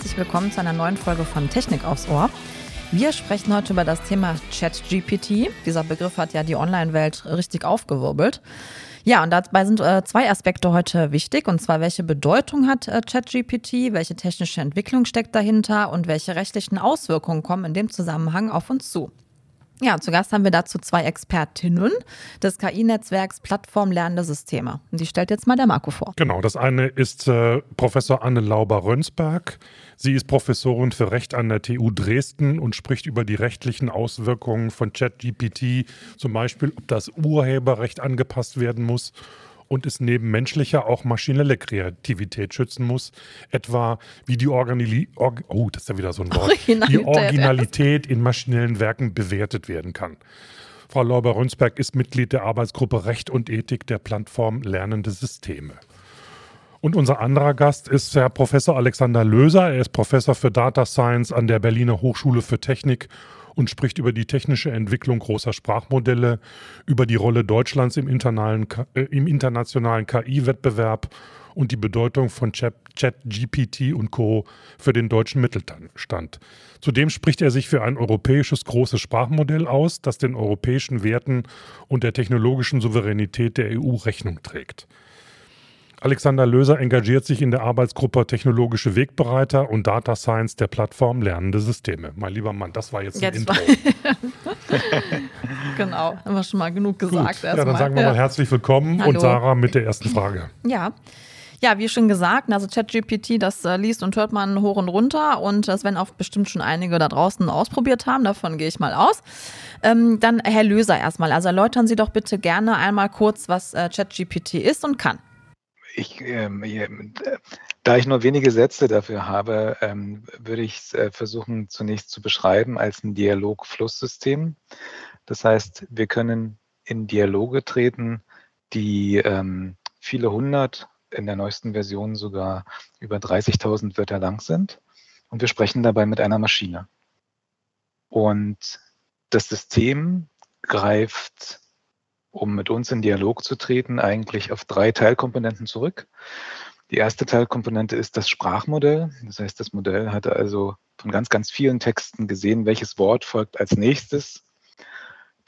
herzlich willkommen zu einer neuen Folge von Technik aufs Ohr. Wir sprechen heute über das Thema ChatGPT. Dieser Begriff hat ja die Online-Welt richtig aufgewirbelt. Ja, und dabei sind äh, zwei Aspekte heute wichtig, und zwar welche Bedeutung hat äh, ChatGPT, welche technische Entwicklung steckt dahinter und welche rechtlichen Auswirkungen kommen in dem Zusammenhang auf uns zu. Ja, zu Gast haben wir dazu zwei Expertinnen des KI-Netzwerks Plattform Lernende Systeme. Und die stellt jetzt mal der Marco vor. Genau, das eine ist äh, Professor Anne Lauber-Rönsberg. Sie ist Professorin für Recht an der TU Dresden und spricht über die rechtlichen Auswirkungen von ChatGPT, zum Beispiel, ob das Urheberrecht angepasst werden muss und es neben menschlicher auch maschinelle Kreativität schützen muss, etwa wie die Organi Org oh, das ist ja wieder so ein Wort, die Originalität in maschinellen Werken bewertet werden kann. Frau Lauber-Rönsberg ist Mitglied der Arbeitsgruppe Recht und Ethik der Plattform Lernende Systeme. Und unser anderer Gast ist Herr Professor Alexander Löser. Er ist Professor für Data Science an der Berliner Hochschule für Technik und spricht über die technische Entwicklung großer Sprachmodelle, über die Rolle Deutschlands im, äh, internationalen KI-Wettbewerb und die Bedeutung von ChatGPT und Co. für den deutschen Mittelstand. Zudem spricht er sich für ein europäisches großes Sprachmodell aus, das den europäischen Werten und der technologischen Souveränität der EU Rechnung trägt. Alexander Löser engagiert sich in der Arbeitsgruppe Technologische Wegbereiter und Data Science der Plattform Lernende Systeme. Mein lieber Mann, das war jetzt ein Intro. genau, haben wir schon mal genug gesagt. ja, dann sagen wir mal herzlich willkommen Hallo. und Sarah mit der ersten Frage. Ja. Ja, wie schon gesagt, also ChatGPT, das äh, liest und hört man hoch und runter und das werden auch bestimmt schon einige da draußen ausprobiert haben, davon gehe ich mal aus. Ähm, dann Herr Löser erstmal, also erläutern Sie doch bitte gerne einmal kurz, was äh, ChatGPT ist und kann ich, ähm, da ich nur wenige Sätze dafür habe, ähm, würde ich es äh, versuchen zunächst zu beschreiben als ein Dialogflusssystem. Das heißt, wir können in Dialoge treten, die ähm, viele hundert, in der neuesten Version sogar über 30.000 Wörter lang sind. Und wir sprechen dabei mit einer Maschine. Und das System greift um mit uns in Dialog zu treten, eigentlich auf drei Teilkomponenten zurück. Die erste Teilkomponente ist das Sprachmodell. Das heißt, das Modell hat also von ganz, ganz vielen Texten gesehen, welches Wort folgt als nächstes.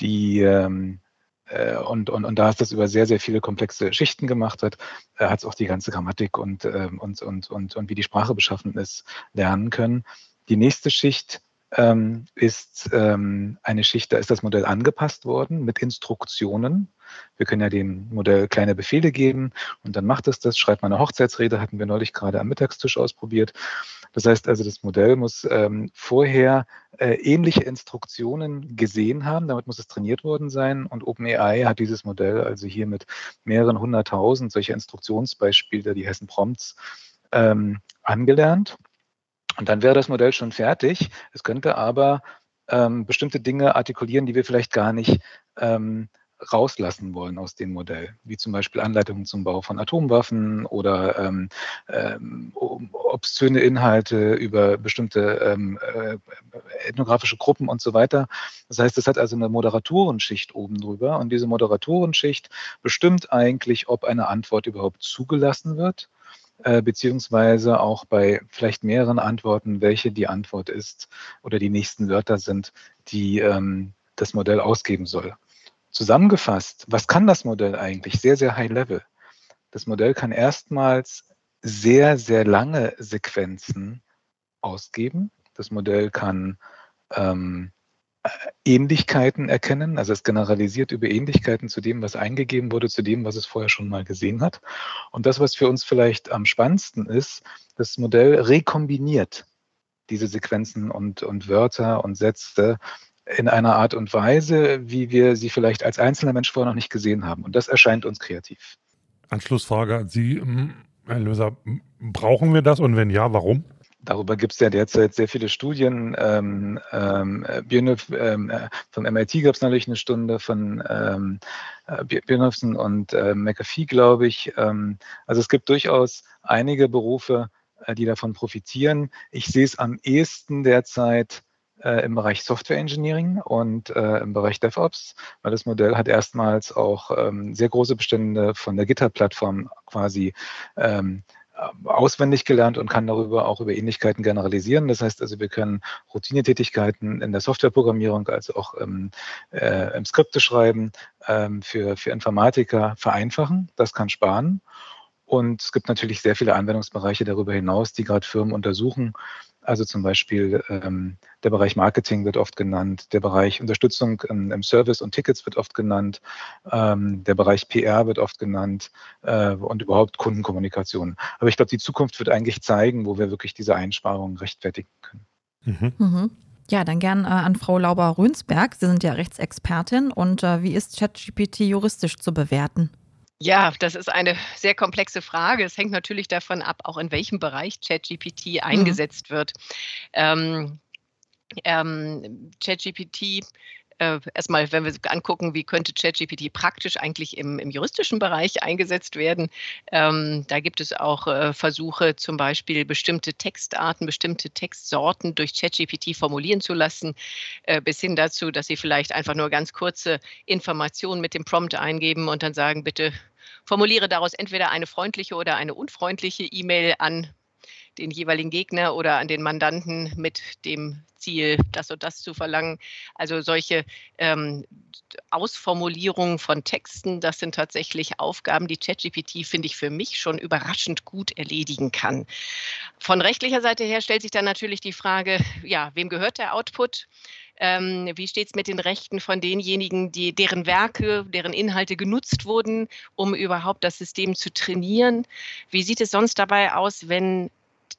Die, ähm, äh, und, und, und da es das über sehr, sehr viele komplexe Schichten gemacht hat, äh, hat es auch die ganze Grammatik und, äh, und, und, und, und wie die Sprache beschaffen ist, lernen können. Die nächste Schicht ähm, ist ähm, eine Schicht, da ist das Modell angepasst worden mit Instruktionen. Wir können ja dem Modell kleine Befehle geben und dann macht es das, schreibt mal eine Hochzeitsrede, hatten wir neulich gerade am Mittagstisch ausprobiert. Das heißt also, das Modell muss ähm, vorher äh, ähnliche Instruktionen gesehen haben, damit muss es trainiert worden sein und OpenAI hat dieses Modell also hier mit mehreren hunderttausend solcher Instruktionsbeispiele, die Hessen Prompts, ähm, angelernt. Und dann wäre das Modell schon fertig. Es könnte aber ähm, bestimmte Dinge artikulieren, die wir vielleicht gar nicht ähm, rauslassen wollen aus dem Modell, wie zum Beispiel Anleitungen zum Bau von Atomwaffen oder ähm, ähm, obszöne Inhalte über bestimmte ähm, äh, ethnografische Gruppen und so weiter. Das heißt, es hat also eine Moderatorenschicht oben drüber und diese Moderatorenschicht bestimmt eigentlich, ob eine Antwort überhaupt zugelassen wird äh, beziehungsweise auch bei vielleicht mehreren Antworten, welche die Antwort ist oder die nächsten Wörter sind, die ähm, das Modell ausgeben soll. Zusammengefasst, was kann das Modell eigentlich? Sehr, sehr high level. Das Modell kann erstmals sehr, sehr lange Sequenzen ausgeben. Das Modell kann ähm, Ähnlichkeiten erkennen. Also es generalisiert über Ähnlichkeiten zu dem, was eingegeben wurde, zu dem, was es vorher schon mal gesehen hat. Und das, was für uns vielleicht am spannendsten ist, das Modell rekombiniert diese Sequenzen und, und Wörter und Sätze in einer Art und Weise, wie wir sie vielleicht als einzelner Mensch vorher noch nicht gesehen haben. Und das erscheint uns kreativ. Anschlussfrage an Sie, Herr Löser. Brauchen wir das und wenn ja, warum? Darüber gibt es ja derzeit sehr viele Studien. Ähm, ähm, Björnhoff, ähm, äh, vom MIT gab es neulich eine Stunde von ähm, äh, Björnhoffsen und äh, McAfee, glaube ich. Ähm, also es gibt durchaus einige Berufe, äh, die davon profitieren. Ich sehe es am ehesten derzeit äh, im Bereich Software Engineering und äh, im Bereich DevOps, weil das Modell hat erstmals auch ähm, sehr große Bestände von der GitHub-Plattform quasi ähm, auswendig gelernt und kann darüber auch über Ähnlichkeiten generalisieren. Das heißt also, wir können Routinetätigkeiten in der Softwareprogrammierung, also auch ähm, äh, im Skripte schreiben, ähm, für, für Informatiker vereinfachen. Das kann sparen. Und es gibt natürlich sehr viele Anwendungsbereiche darüber hinaus, die gerade Firmen untersuchen. Also zum Beispiel ähm, der Bereich Marketing wird oft genannt, der Bereich Unterstützung im, im Service und Tickets wird oft genannt, ähm, der Bereich PR wird oft genannt äh, und überhaupt Kundenkommunikation. Aber ich glaube, die Zukunft wird eigentlich zeigen, wo wir wirklich diese Einsparungen rechtfertigen können. Mhm. Mhm. Ja, dann gern äh, an Frau Lauber-Rönsberg. Sie sind ja Rechtsexpertin. Und äh, wie ist ChatGPT juristisch zu bewerten? Ja, das ist eine sehr komplexe Frage. Es hängt natürlich davon ab, auch in welchem Bereich ChatGPT mhm. eingesetzt mhm. wird. Ähm, ähm, ChatGPT äh, erstmal, wenn wir angucken, wie könnte ChatGPT praktisch eigentlich im, im, juristischen Bereich eingesetzt werden, ähm, da gibt es auch äh, Versuche, zum Beispiel bestimmte Textarten, bestimmte Textsorten durch ChatGPT formulieren zu lassen, äh, bis hin dazu, dass Sie vielleicht einfach nur ganz kurze Informationen mit dem Prompt eingeben und dann sagen, bitte formuliere daraus entweder eine freundliche oder eine unfreundliche E-Mail an den jeweiligen Gegner oder an den Mandanten mit dem Ziel, das und das zu verlangen. Also solche ähm, Ausformulierungen von Texten, das sind tatsächlich Aufgaben, die ChatGPT, finde ich, für mich schon überraschend gut erledigen kann. Von rechtlicher Seite her stellt sich dann natürlich die Frage, ja, wem gehört der Output? Ähm, wie steht es mit den Rechten von denjenigen, die, deren Werke, deren Inhalte genutzt wurden, um überhaupt das System zu trainieren? Wie sieht es sonst dabei aus, wenn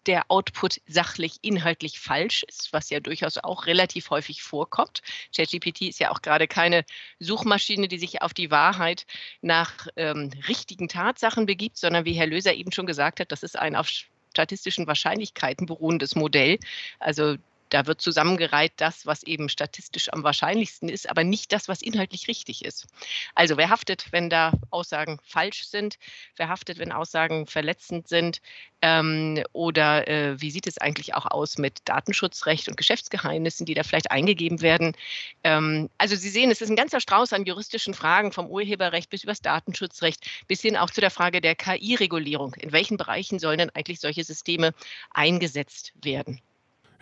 der Output sachlich, inhaltlich falsch ist, was ja durchaus auch relativ häufig vorkommt. ChatGPT ist ja auch gerade keine Suchmaschine, die sich auf die Wahrheit nach ähm, richtigen Tatsachen begibt, sondern wie Herr Löser eben schon gesagt hat, das ist ein auf statistischen Wahrscheinlichkeiten beruhendes Modell. Also da wird zusammengereiht das, was eben statistisch am wahrscheinlichsten ist, aber nicht das, was inhaltlich richtig ist. Also wer haftet, wenn da Aussagen falsch sind? Wer haftet, wenn Aussagen verletzend sind? Ähm, oder äh, wie sieht es eigentlich auch aus mit Datenschutzrecht und Geschäftsgeheimnissen, die da vielleicht eingegeben werden? Ähm, also Sie sehen, es ist ein ganzer Strauß an juristischen Fragen, vom Urheberrecht bis übers Datenschutzrecht, bis hin auch zu der Frage der KI-Regulierung. In welchen Bereichen sollen denn eigentlich solche Systeme eingesetzt werden?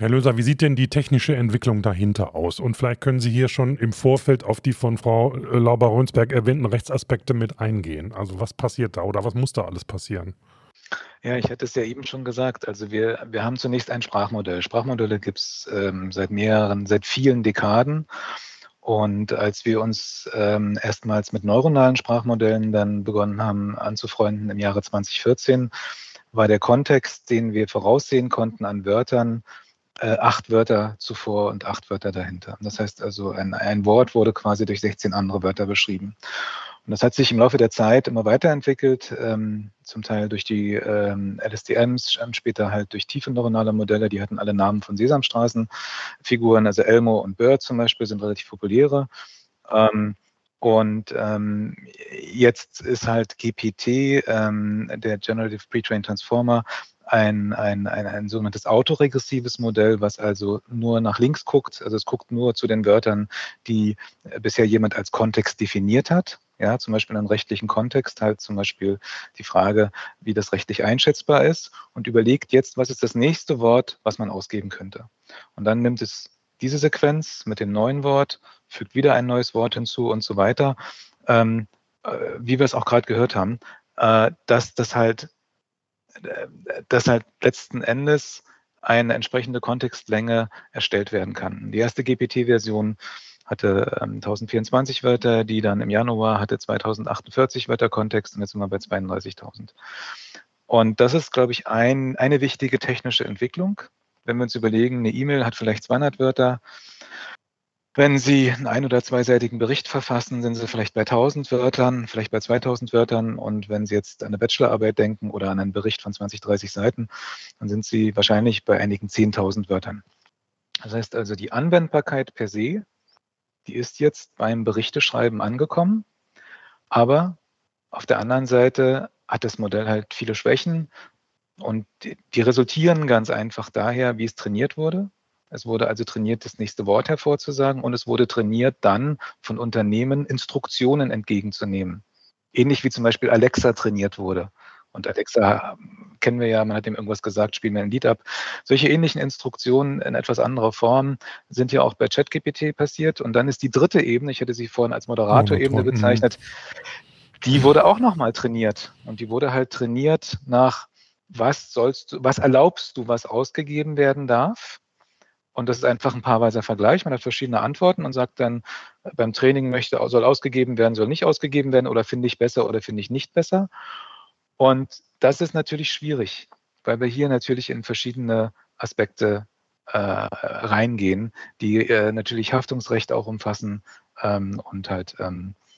Herr Löser, wie sieht denn die technische Entwicklung dahinter aus? Und vielleicht können Sie hier schon im Vorfeld auf die von Frau äh, Lauber-Rönsberg erwähnten Rechtsaspekte mit eingehen. Also was passiert da oder was muss da alles passieren? Ja, ich hatte es ja eben schon gesagt. Also wir, wir haben zunächst ein Sprachmodell. Sprachmodelle gibt es ähm, seit mehreren, seit vielen Dekaden. Und als wir uns ähm, erstmals mit neuronalen Sprachmodellen dann begonnen haben anzufreunden im Jahre 2014, war der Kontext, den wir voraussehen konnten an Wörtern, äh, acht Wörter zuvor und acht Wörter dahinter. Das heißt also, ein, ein Wort wurde quasi durch 16 andere Wörter beschrieben. Und das hat sich im Laufe der Zeit immer weiterentwickelt, ähm, zum Teil durch die ähm, LSTMs, später halt durch tiefe neuronale Modelle, die hatten alle Namen von Sesamstraßenfiguren, also Elmo und Bird zum Beispiel sind relativ populäre. Ähm, und ähm, jetzt ist halt GPT, ähm, der Generative Pre-Trained Transformer, ein, ein, ein, ein sogenanntes autoregressives Modell, was also nur nach links guckt. Also es guckt nur zu den Wörtern, die äh, bisher jemand als Kontext definiert hat. Ja, zum Beispiel einen rechtlichen Kontext, halt zum Beispiel die Frage, wie das rechtlich einschätzbar ist und überlegt jetzt, was ist das nächste Wort, was man ausgeben könnte. Und dann nimmt es diese Sequenz mit dem neuen Wort, fügt wieder ein neues Wort hinzu und so weiter. Ähm, äh, wie wir es auch gerade gehört haben, äh, dass das halt dass halt letzten Endes eine entsprechende Kontextlänge erstellt werden kann. Die erste GPT-Version hatte ähm, 1024 Wörter, die dann im Januar hatte 2048 Wörter Kontext und jetzt sind wir bei 32.000. Und das ist, glaube ich, ein, eine wichtige technische Entwicklung. Wenn wir uns überlegen, eine E-Mail hat vielleicht 200 Wörter, wenn Sie einen ein- oder zweiseitigen Bericht verfassen, sind Sie vielleicht bei 1000 Wörtern, vielleicht bei 2000 Wörtern. Und wenn Sie jetzt an eine Bachelorarbeit denken oder an einen Bericht von 20, 30 Seiten, dann sind Sie wahrscheinlich bei einigen 10.000 Wörtern. Das heißt also, die Anwendbarkeit per se, die ist jetzt beim Berichteschreiben angekommen. Aber auf der anderen Seite hat das Modell halt viele Schwächen und die resultieren ganz einfach daher, wie es trainiert wurde. Es wurde also trainiert, das nächste Wort hervorzusagen und es wurde trainiert, dann von Unternehmen Instruktionen entgegenzunehmen. Ähnlich wie zum Beispiel Alexa trainiert wurde. Und Alexa kennen wir ja, man hat ihm irgendwas gesagt, spielen wir ein Lied ab. Solche ähnlichen Instruktionen in etwas anderer Form sind ja auch bei ChatGPT passiert. Und dann ist die dritte Ebene, ich hätte sie vorhin als Moderator-Ebene mhm. bezeichnet, die wurde auch nochmal trainiert. Und die wurde halt trainiert nach, was sollst du, was erlaubst du, was ausgegeben werden darf? Und das ist einfach ein paarweiser Vergleich. Man hat verschiedene Antworten und sagt dann, beim Training möchte, soll ausgegeben werden, soll nicht ausgegeben werden oder finde ich besser oder finde ich nicht besser. Und das ist natürlich schwierig, weil wir hier natürlich in verschiedene Aspekte äh, reingehen, die äh, natürlich Haftungsrecht auch umfassen ähm, und halt ähm, äh,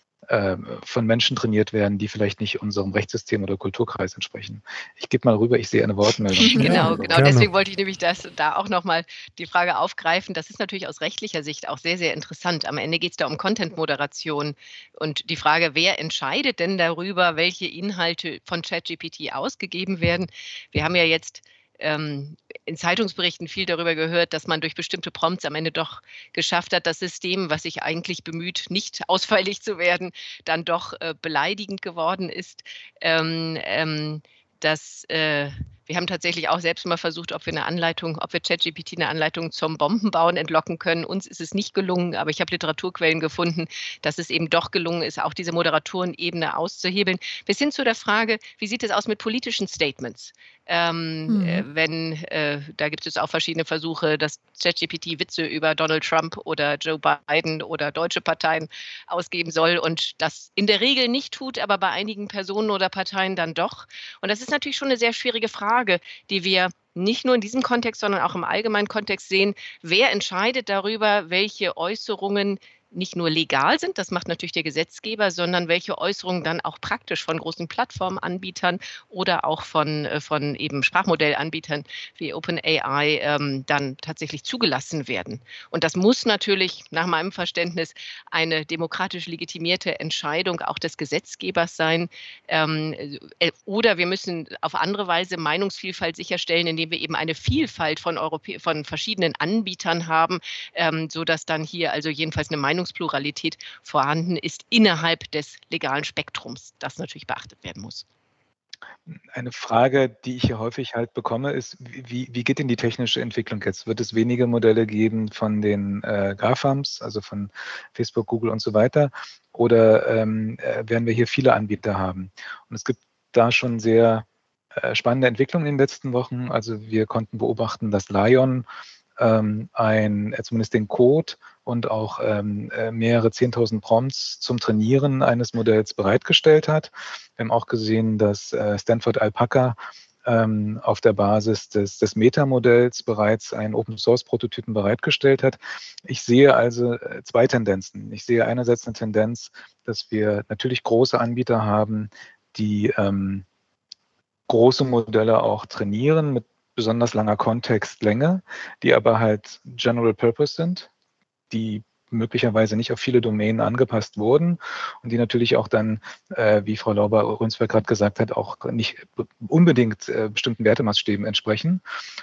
von Menschen trainiert werden, die vielleicht nicht unserem Rechtssystem oder Kulturkreis entsprechen. Ich gebe mal rüber, ich sehe eine Wortmeldung. genau, genau. Deswegen wollte ich nämlich das, da auch nochmal die Frage aufgreifen. Das ist natürlich aus rechtlicher Sicht auch sehr, sehr interessant. Am Ende geht es da um Content-Moderation und die Frage, wer entscheidet denn darüber, welche Inhalte von ChatGPT ausgegeben werden? Wir haben ja jetzt ähm, in Zeitungsberichten viel darüber gehört, dass man durch bestimmte Prompts am Ende doch geschafft hat, das System, was sich eigentlich bemüht, nicht ausfällig zu werden, dann doch äh, beleidigend geworden ist. Ähm, ähm, dass äh, wir haben tatsächlich auch selbst mal versucht, ob wir eine Anleitung, ob wir ChatGPT eine Anleitung zum Bombenbauen entlocken können. Uns ist es nicht gelungen, aber ich habe Literaturquellen gefunden, dass es eben doch gelungen ist, auch diese Moderatorenebene auszuhebeln. Bis hin zu der Frage, wie sieht es aus mit politischen Statements? Ähm, mhm. äh, wenn, äh, da gibt es auch verschiedene Versuche, dass ChatGPT Witze über Donald Trump oder Joe Biden oder deutsche Parteien ausgeben soll und das in der Regel nicht tut, aber bei einigen Personen oder Parteien dann doch. Und das ist natürlich schon eine sehr schwierige Frage, die wir nicht nur in diesem Kontext, sondern auch im allgemeinen Kontext sehen, wer entscheidet darüber, welche Äußerungen nicht nur legal sind, das macht natürlich der Gesetzgeber, sondern welche Äußerungen dann auch praktisch von großen Plattformanbietern oder auch von, äh, von eben Sprachmodellanbietern wie OpenAI ähm, dann tatsächlich zugelassen werden. Und das muss natürlich nach meinem Verständnis eine demokratisch legitimierte Entscheidung auch des Gesetzgebers sein. Ähm, äh, oder wir müssen auf andere Weise Meinungsvielfalt sicherstellen, indem wir eben eine Vielfalt von, Europä von verschiedenen Anbietern haben, ähm, sodass dann hier also jedenfalls eine Meinung Meinungspluralität vorhanden ist innerhalb des legalen Spektrums, das natürlich beachtet werden muss. Eine Frage, die ich hier häufig halt bekomme, ist, wie, wie geht denn die technische Entwicklung jetzt? Wird es weniger Modelle geben von den äh, GAFAMs, also von Facebook, Google und so weiter? Oder ähm, äh, werden wir hier viele Anbieter haben? Und es gibt da schon sehr äh, spannende Entwicklungen in den letzten Wochen. Also wir konnten beobachten, dass Lion ähm, ein, äh, zumindest den Code und auch ähm, äh, mehrere 10.000 Prompts zum Trainieren eines Modells bereitgestellt hat. Wir haben auch gesehen, dass äh, Stanford Alpaca ähm, auf der Basis des, des Meta-Modells bereits einen Open-Source-Prototypen bereitgestellt hat. Ich sehe also äh, zwei Tendenzen. Ich sehe einerseits eine Tendenz, dass wir natürlich große Anbieter haben, die ähm, große Modelle auch trainieren mit besonders langer Kontextlänge, die aber halt General Purpose sind, die möglicherweise nicht auf viele Domänen angepasst wurden und die natürlich auch dann, äh, wie Frau Lauber-Rünsberg gerade gesagt hat, auch nicht unbedingt äh, bestimmten Wertemaßstäben entsprechen.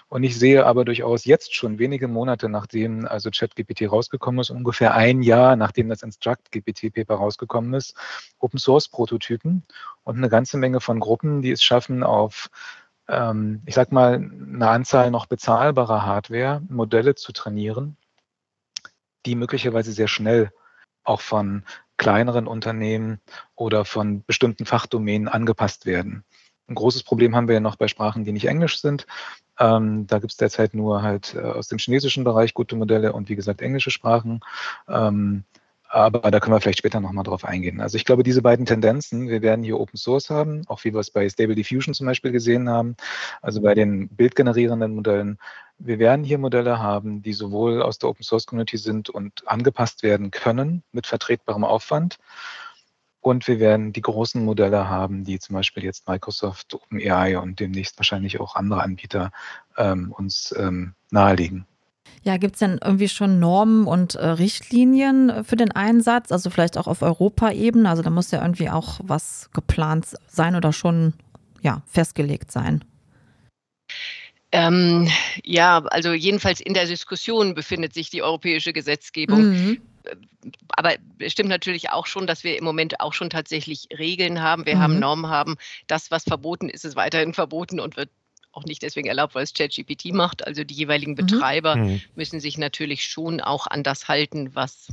Und ich sehe aber durchaus jetzt schon wenige Monate nachdem also ChatGPT rausgekommen ist, ungefähr ein Jahr nachdem das Instruct-GPT-Paper rausgekommen ist, Open-Source-Prototypen und eine ganze Menge von Gruppen, die es schaffen, auf ähm, ich sag mal, eine Anzahl noch bezahlbarer Hardware, Modelle zu trainieren, die möglicherweise sehr schnell auch von kleineren Unternehmen oder von bestimmten Fachdomänen angepasst werden. Ein großes Problem haben wir ja noch bei Sprachen, die nicht Englisch sind. Ähm, da gibt es derzeit nur halt äh, aus dem chinesischen Bereich gute Modelle und wie gesagt englische Sprachen. Ähm, aber da können wir vielleicht später nochmal drauf eingehen. Also ich glaube, diese beiden Tendenzen, wir werden hier Open Source haben, auch wie wir es bei Stable Diffusion zum Beispiel gesehen haben, also bei den bildgenerierenden Modellen. Wir werden hier Modelle haben, die sowohl aus der Open Source Community sind und angepasst werden können mit vertretbarem Aufwand. Und wir werden die großen Modelle haben, die zum Beispiel jetzt Microsoft, OpenAI und demnächst wahrscheinlich auch andere Anbieter ähm, uns ähm, nahelegen. Ja, gibt es denn irgendwie schon Normen und äh, Richtlinien äh, für den Einsatz? Also vielleicht auch auf Europaebene? Also da muss ja irgendwie auch was geplant sein oder schon ja, festgelegt sein. Ähm, ja, also jedenfalls in der Diskussion befindet sich die europäische Gesetzgebung. Mhm. Aber es stimmt natürlich auch schon, dass wir im Moment auch schon tatsächlich Regeln haben. Wir mhm. haben Normen haben. Das, was verboten ist, ist weiterhin verboten und wird auch nicht deswegen erlaubt, weil es ChatGPT macht. Also die jeweiligen mhm. Betreiber mhm. müssen sich natürlich schon auch an das halten, was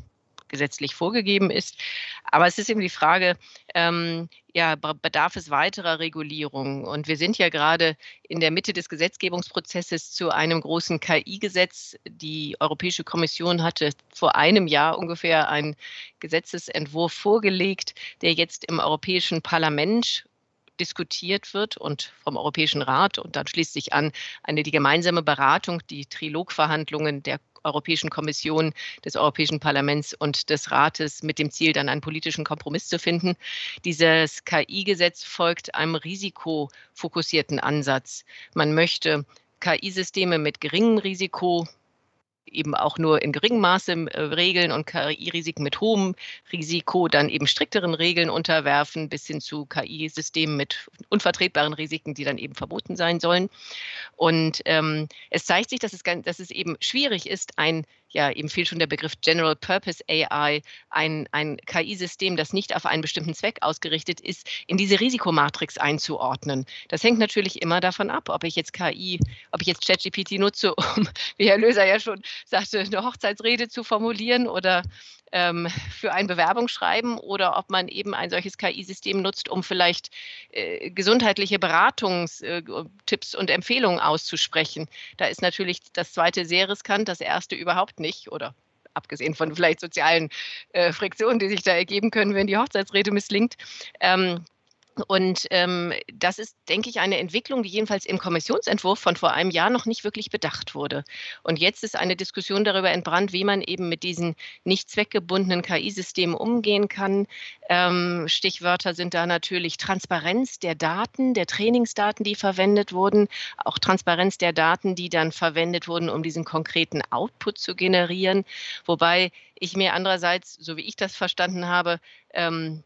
gesetzlich vorgegeben ist. Aber es ist eben die Frage, ähm, ja, bedarf es weiterer Regulierung? Und wir sind ja gerade in der Mitte des Gesetzgebungsprozesses zu einem großen KI-Gesetz. Die Europäische Kommission hatte vor einem Jahr ungefähr einen Gesetzesentwurf vorgelegt, der jetzt im Europäischen Parlament diskutiert wird und vom Europäischen Rat und dann schließt sich an eine die gemeinsame Beratung, die Trilogverhandlungen der Europäischen Kommission, des Europäischen Parlaments und des Rates mit dem Ziel, dann einen politischen Kompromiss zu finden. Dieses KI-Gesetz folgt einem risikofokussierten Ansatz. Man möchte KI-Systeme mit geringem Risiko eben auch nur in geringem Maße äh, Regeln und KI-Risiken mit hohem Risiko dann eben strikteren Regeln unterwerfen, bis hin zu KI-Systemen mit unvertretbaren Risiken, die dann eben verboten sein sollen. Und ähm, es zeigt sich, dass es, dass es eben schwierig ist, ein ja, eben fehlt schon der Begriff General Purpose AI, ein, ein KI-System, das nicht auf einen bestimmten Zweck ausgerichtet ist, in diese Risikomatrix einzuordnen. Das hängt natürlich immer davon ab, ob ich jetzt KI, ob ich jetzt ChatGPT nutze, um, wie Herr Löser ja schon sagte, eine Hochzeitsrede zu formulieren oder ähm, für ein Bewerbungsschreiben oder ob man eben ein solches KI-System nutzt, um vielleicht äh, gesundheitliche Beratungstipps äh, und Empfehlungen auszusprechen. Da ist natürlich das zweite sehr riskant, das erste überhaupt nicht oder abgesehen von vielleicht sozialen äh, Friktionen, die sich da ergeben können, wenn die Hochzeitsrede misslingt. Ähm, und ähm, das ist, denke ich, eine Entwicklung, die jedenfalls im Kommissionsentwurf von vor einem Jahr noch nicht wirklich bedacht wurde. Und jetzt ist eine Diskussion darüber entbrannt, wie man eben mit diesen nicht zweckgebundenen KI-Systemen umgehen kann. Ähm, Stichwörter sind da natürlich Transparenz der Daten, der Trainingsdaten, die verwendet wurden, auch Transparenz der Daten, die dann verwendet wurden, um diesen konkreten Output zu generieren. Wobei ich mir andererseits, so wie ich das verstanden habe, ähm,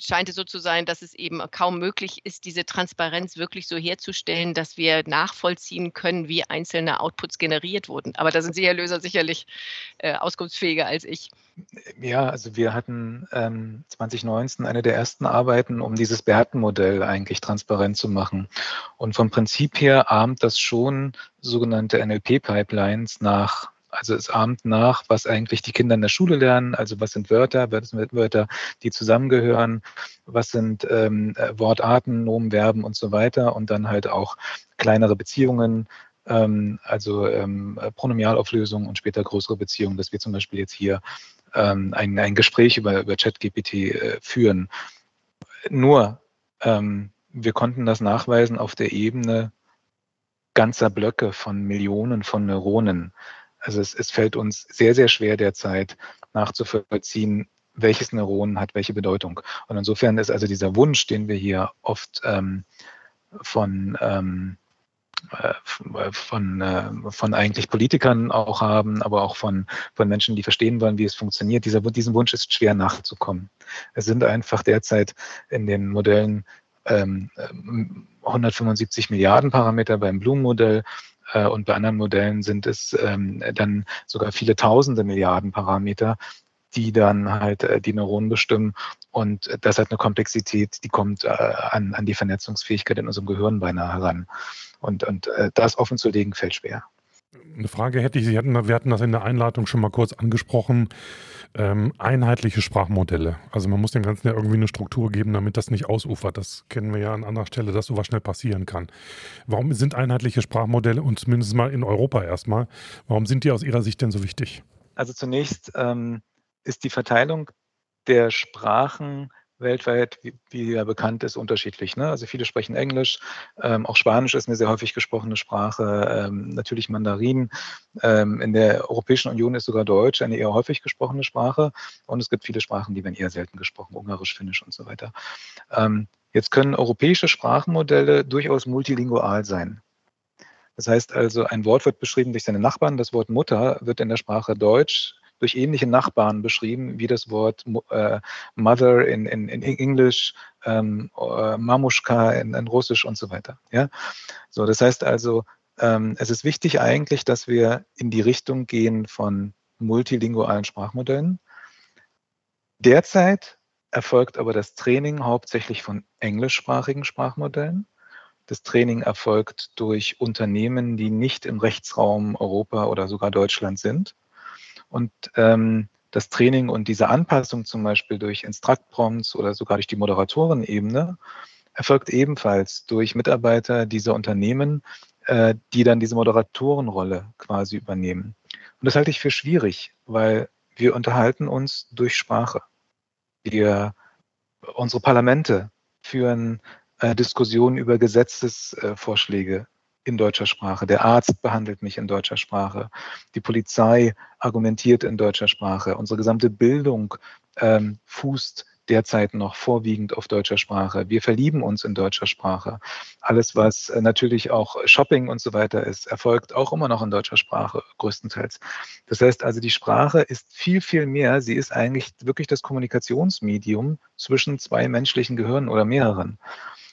scheint es so zu sein, dass es eben kaum möglich ist, diese Transparenz wirklich so herzustellen, dass wir nachvollziehen können, wie einzelne Outputs generiert wurden. Aber da sind Sie, Herr Löser, sicherlich äh, auskunftsfähiger als ich. Ja, also wir hatten ähm, 2019 eine der ersten Arbeiten, um dieses Berten-Modell eigentlich transparent zu machen. Und vom Prinzip her ahmt das schon sogenannte NLP-Pipelines nach also es ahmt nach, was eigentlich die Kinder in der Schule lernen. Also was sind Wörter, was sind Wörter, die zusammengehören, was sind ähm, äh, Wortarten, Nomen, Verben und so weiter. Und dann halt auch kleinere Beziehungen, ähm, also ähm, Pronomialauflösungen und später größere Beziehungen, dass wir zum Beispiel jetzt hier ähm, ein, ein Gespräch über, über ChatGPT äh, führen. Nur, ähm, wir konnten das nachweisen auf der Ebene ganzer Blöcke von Millionen von Neuronen. Also es, es fällt uns sehr, sehr schwer derzeit nachzuvollziehen, welches Neuron hat welche Bedeutung. Und insofern ist also dieser Wunsch, den wir hier oft ähm, von, ähm, äh, von, äh, von eigentlich Politikern auch haben, aber auch von, von Menschen, die verstehen wollen, wie es funktioniert, dieser, diesem Wunsch ist schwer nachzukommen. Es sind einfach derzeit in den Modellen ähm, 175 Milliarden Parameter beim Bloom-Modell und bei anderen Modellen sind es ähm, dann sogar viele tausende Milliarden Parameter, die dann halt äh, die Neuronen bestimmen. Und das hat eine Komplexität, die kommt äh, an, an die Vernetzungsfähigkeit in unserem Gehirn beinahe heran. Und, und das offen zu legen, fällt schwer. Eine Frage hätte ich, Sie hatten, wir hatten das in der Einladung schon mal kurz angesprochen ähm, einheitliche Sprachmodelle. Also man muss dem Ganzen ja irgendwie eine Struktur geben, damit das nicht ausufert. Das kennen wir ja an anderer Stelle, dass sowas schnell passieren kann. Warum sind einheitliche Sprachmodelle und zumindest mal in Europa erstmal, warum sind die aus Ihrer Sicht denn so wichtig? Also zunächst ähm, ist die Verteilung der Sprachen weltweit, wie, wie, ja bekannt ist, unterschiedlich. Ne? Also viele sprechen Englisch, ähm, auch Spanisch ist eine sehr häufig gesprochene Sprache, ähm, natürlich Mandarin. Ähm, in der Europäischen Union ist sogar Deutsch eine eher häufig gesprochene Sprache und es gibt viele Sprachen, die werden eher selten gesprochen, Ungarisch, Finnisch und so weiter. Ähm, jetzt können europäische Sprachenmodelle durchaus multilingual sein. Das heißt also, ein Wort wird beschrieben durch seine Nachbarn, das Wort Mutter wird in der Sprache Deutsch durch ähnliche Nachbarn beschrieben, wie das Wort äh, Mother in, in, in Englisch, ähm, äh, Mamushka in, in, Russisch und so weiter. Ja? So, das heißt also, ähm, es ist wichtig eigentlich, dass wir in die Richtung gehen von multilingualen Sprachmodellen. Derzeit erfolgt aber das Training hauptsächlich von englischsprachigen Sprachmodellen. Das Training erfolgt durch Unternehmen, die nicht im Rechtsraum Europa oder sogar Deutschland sind. Und ähm, das Training und diese Anpassung zum Beispiel durch Instruct-Prompts oder sogar durch die Moderatorenebene erfolgt ebenfalls durch Mitarbeiter dieser Unternehmen, äh, die dann diese Moderatorenrolle quasi übernehmen. Und das halte ich für schwierig, weil wir unterhalten uns durch Sprache. Wir, unsere Parlamente führen äh, Diskussionen über Gesetzesvorschläge in deutscher Sprache. Der Arzt behandelt mich in deutscher Sprache. Die Polizei argumentiert in deutscher Sprache. Unsere gesamte Bildung ähm, fußt derzeit noch vorwiegend auf deutscher Sprache. Wir verlieben uns in deutscher Sprache. Alles, was äh, natürlich auch Shopping und so weiter ist, erfolgt auch immer noch in deutscher Sprache größtenteils. Das heißt also, die Sprache ist viel, viel mehr. Sie ist eigentlich wirklich das Kommunikationsmedium zwischen zwei menschlichen Gehirnen oder mehreren.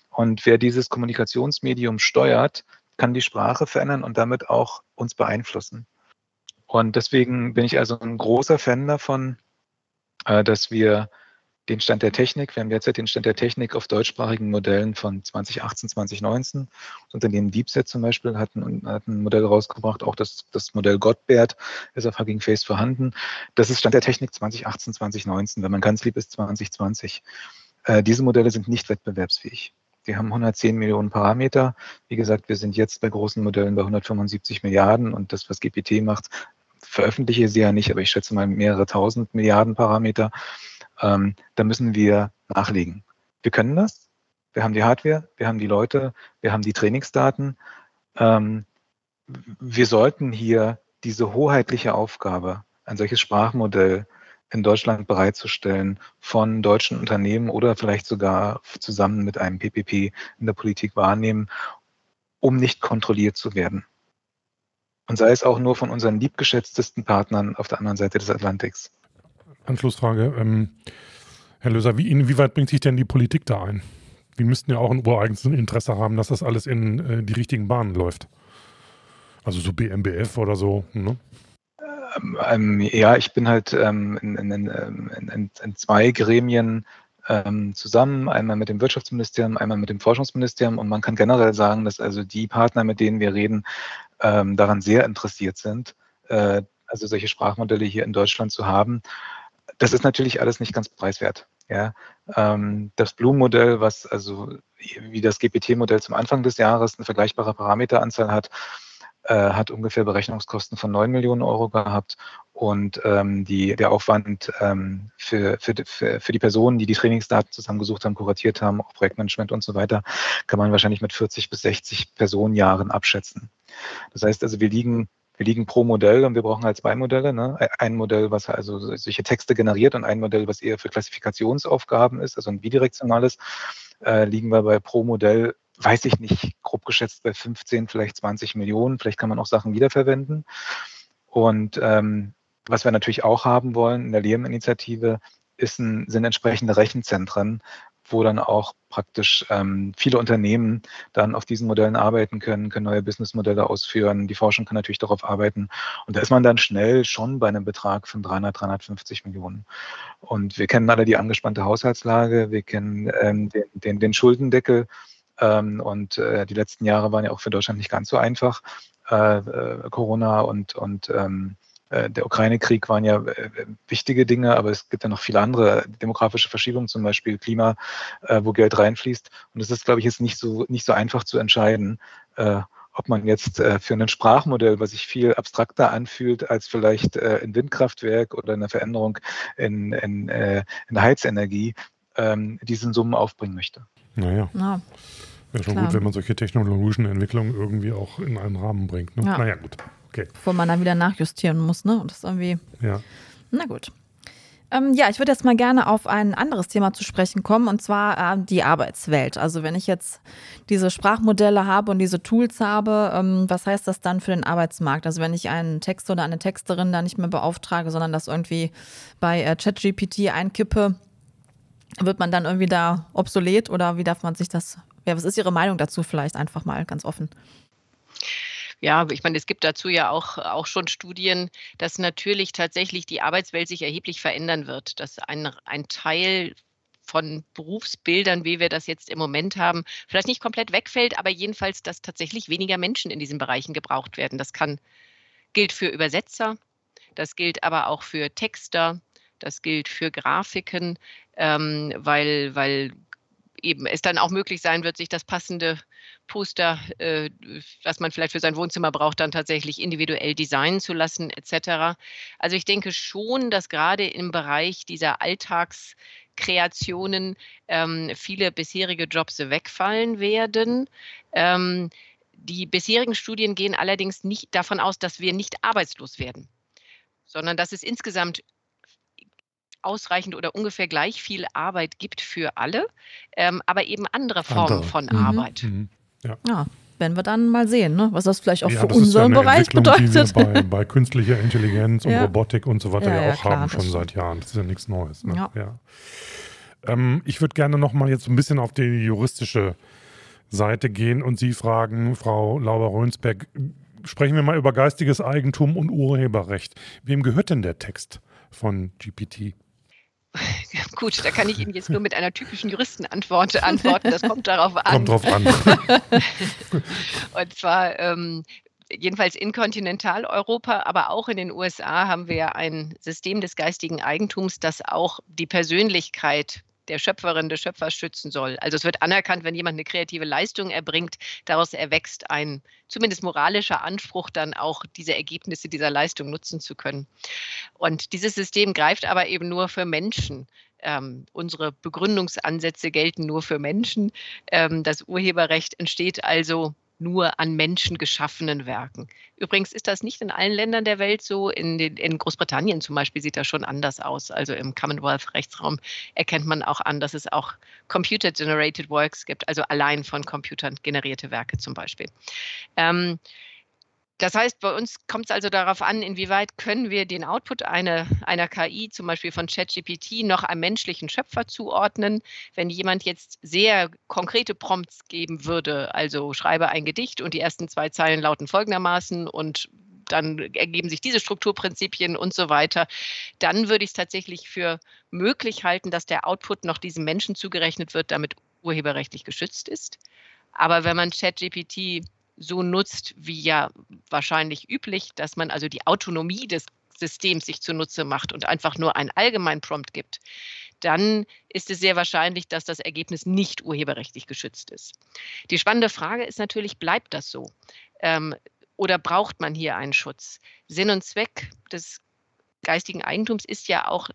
Und wer dieses Kommunikationsmedium steuert, kann die Sprache verändern und damit auch uns beeinflussen. Und deswegen bin ich also ein großer Fan davon, äh, dass wir den Stand der Technik, wir haben derzeit den Stand der Technik auf deutschsprachigen Modellen von 2018, 2019. Das Unternehmen DeepSet zum Beispiel hat ein, hat ein Modell rausgebracht, auch das, das Modell Godbert ist auf Hugging Face vorhanden. Das ist Stand der Technik 2018, 2019. Wenn man ganz lieb ist, 2020. Äh, diese Modelle sind nicht wettbewerbsfähig. Die haben 110 Millionen Parameter. Wie gesagt, wir sind jetzt bei großen Modellen bei 175 Milliarden und das, was GPT macht, veröffentliche sie ja nicht, aber ich schätze mal mehrere tausend Milliarden Parameter. Ähm, da müssen wir nachlegen. Wir können das. Wir haben die Hardware, wir haben die Leute, wir haben die Trainingsdaten. Ähm, wir sollten hier diese hoheitliche Aufgabe, ein solches Sprachmodell in Deutschland bereitzustellen von deutschen Unternehmen oder vielleicht sogar zusammen mit einem PPP in der Politik wahrnehmen, um nicht kontrolliert zu werden. Und sei es auch nur von unseren liebgeschätztesten Partnern auf der anderen Seite des Atlantiks. Anschlussfrage. Ähm, Herr Löser, wie, inwieweit bringt sich denn die Politik da ein? Wir müssten ja auch ein ureigenes Interesse haben, dass das alles in äh, die richtigen Bahnen läuft. Also so BMBF oder so. Ne? Ähm, ja, ich bin halt ähm, in, in, in, in, zwei Gremien ähm, zusammen, einmal mit dem Wirtschaftsministerium, einmal mit dem Forschungsministerium und man kann generell sagen, dass also die Partner, mit denen wir reden, ähm, daran sehr interessiert sind, äh, also solche Sprachmodelle hier in Deutschland zu haben. Das ist natürlich alles nicht ganz preiswert. Ja, ähm, das Bloom-Modell, was also wie das GPT-Modell zum Anfang des Jahres eine vergleichbare Parameteranzahl hat, hat ungefähr Berechnungskosten von 9 Millionen Euro gehabt und ähm, die, der Aufwand ähm, für, für, für, für die Personen, die die Trainingsdaten zusammengesucht haben, kuratiert haben, auch Projektmanagement und so weiter, kann man wahrscheinlich mit 40 bis 60 Personenjahren abschätzen. Das heißt also, wir liegen wir liegen pro Modell und wir brauchen halt zwei Modelle. Ne? Ein Modell, was also solche Texte generiert und ein Modell, was eher für Klassifikationsaufgaben ist, also ein bidirektionales, äh, liegen wir bei pro Modell weiß ich nicht, grob geschätzt bei 15, vielleicht 20 Millionen. Vielleicht kann man auch Sachen wiederverwenden. Und ähm, was wir natürlich auch haben wollen in der Lehrinitiative, ist ein, sind entsprechende Rechenzentren, wo dann auch praktisch ähm, viele Unternehmen dann auf diesen Modellen arbeiten können, können neue Businessmodelle ausführen. Die Forschung kann natürlich darauf arbeiten. Und da ist man dann schnell schon bei einem Betrag von 300, 350 Millionen. Und wir kennen alle die angespannte Haushaltslage, wir kennen ähm, den, den, den Schuldendeckel ähm, und äh, die letzten Jahre waren ja auch für Deutschland nicht ganz so einfach. Äh, äh Corona und, und ähm, äh, der Ukraine-Krieg waren ja äh, wichtige Dinge, aber es gibt ja noch viele andere demografische Verschiebungen, zum Beispiel Klima, äh, wo Geld reinfließt. Und es ist, glaube ich, jetzt nicht so, nicht so einfach zu entscheiden, ob man jetzt für ein Sprachmodell, was sich viel abstrakter anfühlt als vielleicht ein Windkraftwerk oder eine Veränderung in, in, in Heizenergie, ähm, diesen Summen aufbringen möchte. Naja. Ja. Wäre schon Klar. gut, wenn man solche technologischen Entwicklungen irgendwie auch in einen Rahmen bringt. Ne? Ja. Naja, gut. Okay. Bevor man dann wieder nachjustieren muss, ne? Und das ist irgendwie. Ja. Na gut. Ähm, ja, ich würde jetzt mal gerne auf ein anderes Thema zu sprechen kommen, und zwar äh, die Arbeitswelt. Also wenn ich jetzt diese Sprachmodelle habe und diese Tools habe, ähm, was heißt das dann für den Arbeitsmarkt? Also wenn ich einen Texter oder eine Texterin da nicht mehr beauftrage, sondern das irgendwie bei äh, ChatGPT einkippe, wird man dann irgendwie da obsolet oder wie darf man sich das, ja, was ist Ihre Meinung dazu vielleicht einfach mal ganz offen? Ja, ich meine, es gibt dazu ja auch, auch schon Studien, dass natürlich tatsächlich die Arbeitswelt sich erheblich verändern wird, dass ein, ein Teil von Berufsbildern, wie wir das jetzt im Moment haben, vielleicht nicht komplett wegfällt, aber jedenfalls, dass tatsächlich weniger Menschen in diesen Bereichen gebraucht werden. Das kann, gilt für Übersetzer, das gilt aber auch für Texter, das gilt für Grafiken, ähm, weil, weil eben es dann auch möglich sein wird, sich das passende Poster, äh, was man vielleicht für sein Wohnzimmer braucht, dann tatsächlich individuell designen zu lassen, etc. Also ich denke schon, dass gerade im Bereich dieser Alltagskreationen ähm, viele bisherige Jobs wegfallen werden. Ähm, die bisherigen Studien gehen allerdings nicht davon aus, dass wir nicht arbeitslos werden, sondern dass es insgesamt ausreichend oder ungefähr gleich viel Arbeit gibt für alle, ähm, aber eben andere Formen andere. von mhm. Arbeit. Mhm. Ja. ja. werden wir dann mal sehen, ne? was das vielleicht auch ja, für unseren ja Bereich bedeutet. Die wir bei, bei künstlicher Intelligenz und Robotik und so weiter ja, auch klar, haben, schon seit Jahren. Das ist ja nichts Neues. Ne? Ja. Ähm, ich würde gerne noch mal jetzt ein bisschen auf die juristische Seite gehen und Sie fragen, Frau Lauber-Rönsberg, sprechen wir mal über geistiges Eigentum und Urheberrecht. Wem gehört denn der Text von GPT? Gut, da kann ich Ihnen jetzt nur mit einer typischen Juristenantwort antworten. Das kommt darauf an. Kommt drauf an. Und zwar ähm, jedenfalls in Kontinentaleuropa, aber auch in den USA haben wir ein System des geistigen Eigentums, das auch die Persönlichkeit der Schöpferin, des Schöpfers schützen soll. Also es wird anerkannt, wenn jemand eine kreative Leistung erbringt, daraus erwächst ein zumindest moralischer Anspruch, dann auch diese Ergebnisse dieser Leistung nutzen zu können. Und dieses System greift aber eben nur für Menschen. Ähm, unsere Begründungsansätze gelten nur für Menschen. Ähm, das Urheberrecht entsteht also nur an Menschen geschaffenen Werken. Übrigens ist das nicht in allen Ländern der Welt so. In, den, in Großbritannien zum Beispiel sieht das schon anders aus. Also im Commonwealth-Rechtsraum erkennt man auch an, dass es auch Computer-Generated Works gibt, also allein von Computern generierte Werke zum Beispiel. Ähm, das heißt, bei uns kommt es also darauf an, inwieweit können wir den Output eine, einer KI, zum Beispiel von ChatGPT, noch einem menschlichen Schöpfer zuordnen. Wenn jemand jetzt sehr konkrete Prompts geben würde, also schreibe ein Gedicht und die ersten zwei Zeilen lauten folgendermaßen und dann ergeben sich diese Strukturprinzipien und so weiter, dann würde ich es tatsächlich für möglich halten, dass der Output noch diesem Menschen zugerechnet wird, damit urheberrechtlich geschützt ist. Aber wenn man ChatGPT so nutzt, wie ja wahrscheinlich üblich, dass man also die Autonomie des Systems sich zunutze macht und einfach nur einen allgemeinen Prompt gibt, dann ist es sehr wahrscheinlich, dass das Ergebnis nicht urheberrechtlich geschützt ist. Die spannende Frage ist natürlich, bleibt das so? Ähm, oder braucht man hier einen Schutz? Sinn und Zweck des geistigen Eigentums ist ja auch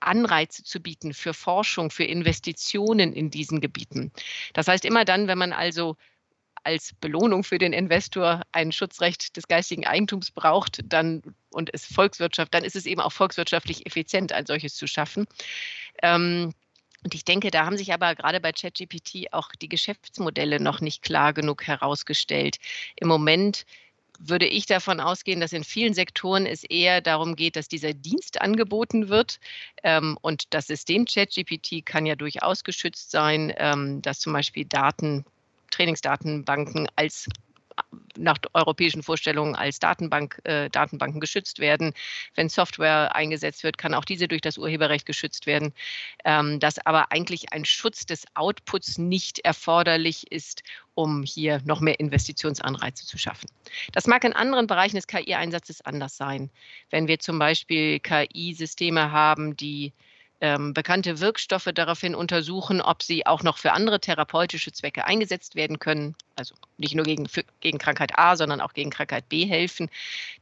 Anreize zu bieten für Forschung, für Investitionen in diesen Gebieten. Das heißt, immer dann, wenn man also als Belohnung für den Investor ein Schutzrecht des geistigen Eigentums braucht, dann und es Volkswirtschaft, dann ist es eben auch volkswirtschaftlich effizient, ein solches zu schaffen. Ähm, und ich denke, da haben sich aber gerade bei ChatGPT auch die Geschäftsmodelle noch nicht klar genug herausgestellt. Im Moment würde ich davon ausgehen, dass in vielen Sektoren es eher darum geht, dass dieser Dienst angeboten wird. Ähm, und das System ChatGPT kann ja durchaus geschützt sein, ähm, dass zum Beispiel Daten Trainingsdatenbanken als nach europäischen Vorstellungen als Datenbank, äh, Datenbanken geschützt werden. Wenn Software eingesetzt wird, kann auch diese durch das Urheberrecht geschützt werden. Ähm, dass aber eigentlich ein Schutz des Outputs nicht erforderlich ist, um hier noch mehr Investitionsanreize zu schaffen. Das mag in anderen Bereichen des KI-Einsatzes anders sein. Wenn wir zum Beispiel KI-Systeme haben, die ähm, bekannte Wirkstoffe daraufhin untersuchen, ob sie auch noch für andere therapeutische Zwecke eingesetzt werden können, also nicht nur gegen, für, gegen Krankheit A, sondern auch gegen Krankheit B helfen,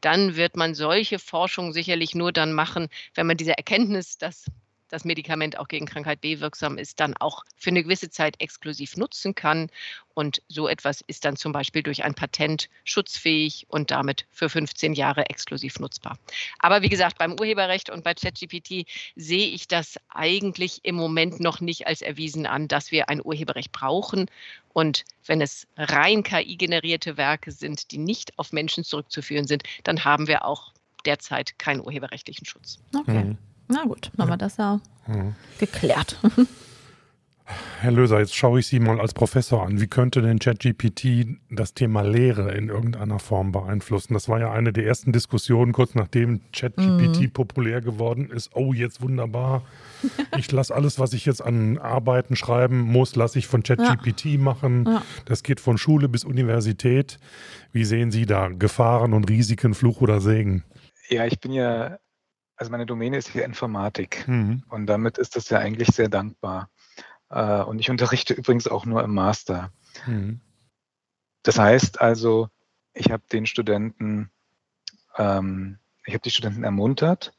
dann wird man solche Forschung sicherlich nur dann machen, wenn man diese Erkenntnis, dass das Medikament auch gegen Krankheit B wirksam ist, dann auch für eine gewisse Zeit exklusiv nutzen kann. Und so etwas ist dann zum Beispiel durch ein Patent schutzfähig und damit für 15 Jahre exklusiv nutzbar. Aber wie gesagt, beim Urheberrecht und bei ChatGPT sehe ich das eigentlich im Moment noch nicht als erwiesen an, dass wir ein Urheberrecht brauchen. Und wenn es rein KI-generierte Werke sind, die nicht auf Menschen zurückzuführen sind, dann haben wir auch derzeit keinen urheberrechtlichen Schutz. Okay. Mhm. Na gut, haben wir das ja mhm. geklärt. Herr Löser, jetzt schaue ich Sie mal als Professor an. Wie könnte denn ChatGPT das Thema Lehre in irgendeiner Form beeinflussen? Das war ja eine der ersten Diskussionen, kurz nachdem ChatGPT mm. populär geworden ist. Oh, jetzt wunderbar. Ich lasse alles, was ich jetzt an Arbeiten schreiben muss, lasse ich von ChatGPT ja. machen. Ja. Das geht von Schule bis Universität. Wie sehen Sie da Gefahren und Risiken, Fluch oder Segen? Ja, ich bin ja, also meine Domäne ist hier Informatik. Mhm. Und damit ist das ja eigentlich sehr dankbar. Äh, und ich unterrichte übrigens auch nur im Master. Mhm. Das heißt also, ich habe den Studenten, ähm, ich habe die Studenten ermuntert,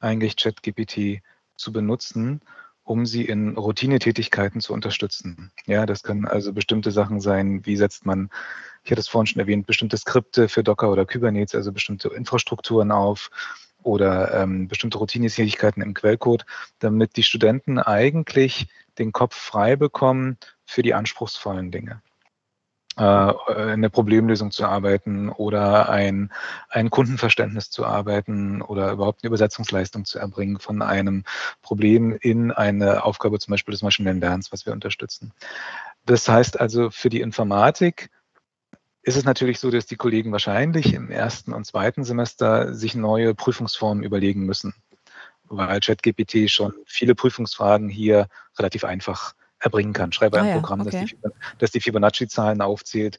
eigentlich ChatGPT zu benutzen, um sie in Routinetätigkeiten zu unterstützen. Ja, das können also bestimmte Sachen sein, wie setzt man, ich hatte es vorhin schon erwähnt, bestimmte Skripte für Docker oder Kubernetes, also bestimmte Infrastrukturen auf oder ähm, bestimmte Routinetätigkeiten im Quellcode, damit die Studenten eigentlich den Kopf frei bekommen für die anspruchsvollen Dinge. Äh, in der Problemlösung zu arbeiten oder ein, ein Kundenverständnis zu arbeiten oder überhaupt eine Übersetzungsleistung zu erbringen von einem Problem in eine Aufgabe zum Beispiel des maschinellen Lernens, was wir unterstützen. Das heißt also für die Informatik ist es natürlich so, dass die Kollegen wahrscheinlich im ersten und zweiten Semester sich neue Prüfungsformen überlegen müssen, weil ChatGPT schon viele Prüfungsfragen hier relativ einfach erbringen kann. Schreibe ein ah, Programm, okay. das die, die Fibonacci-Zahlen aufzählt.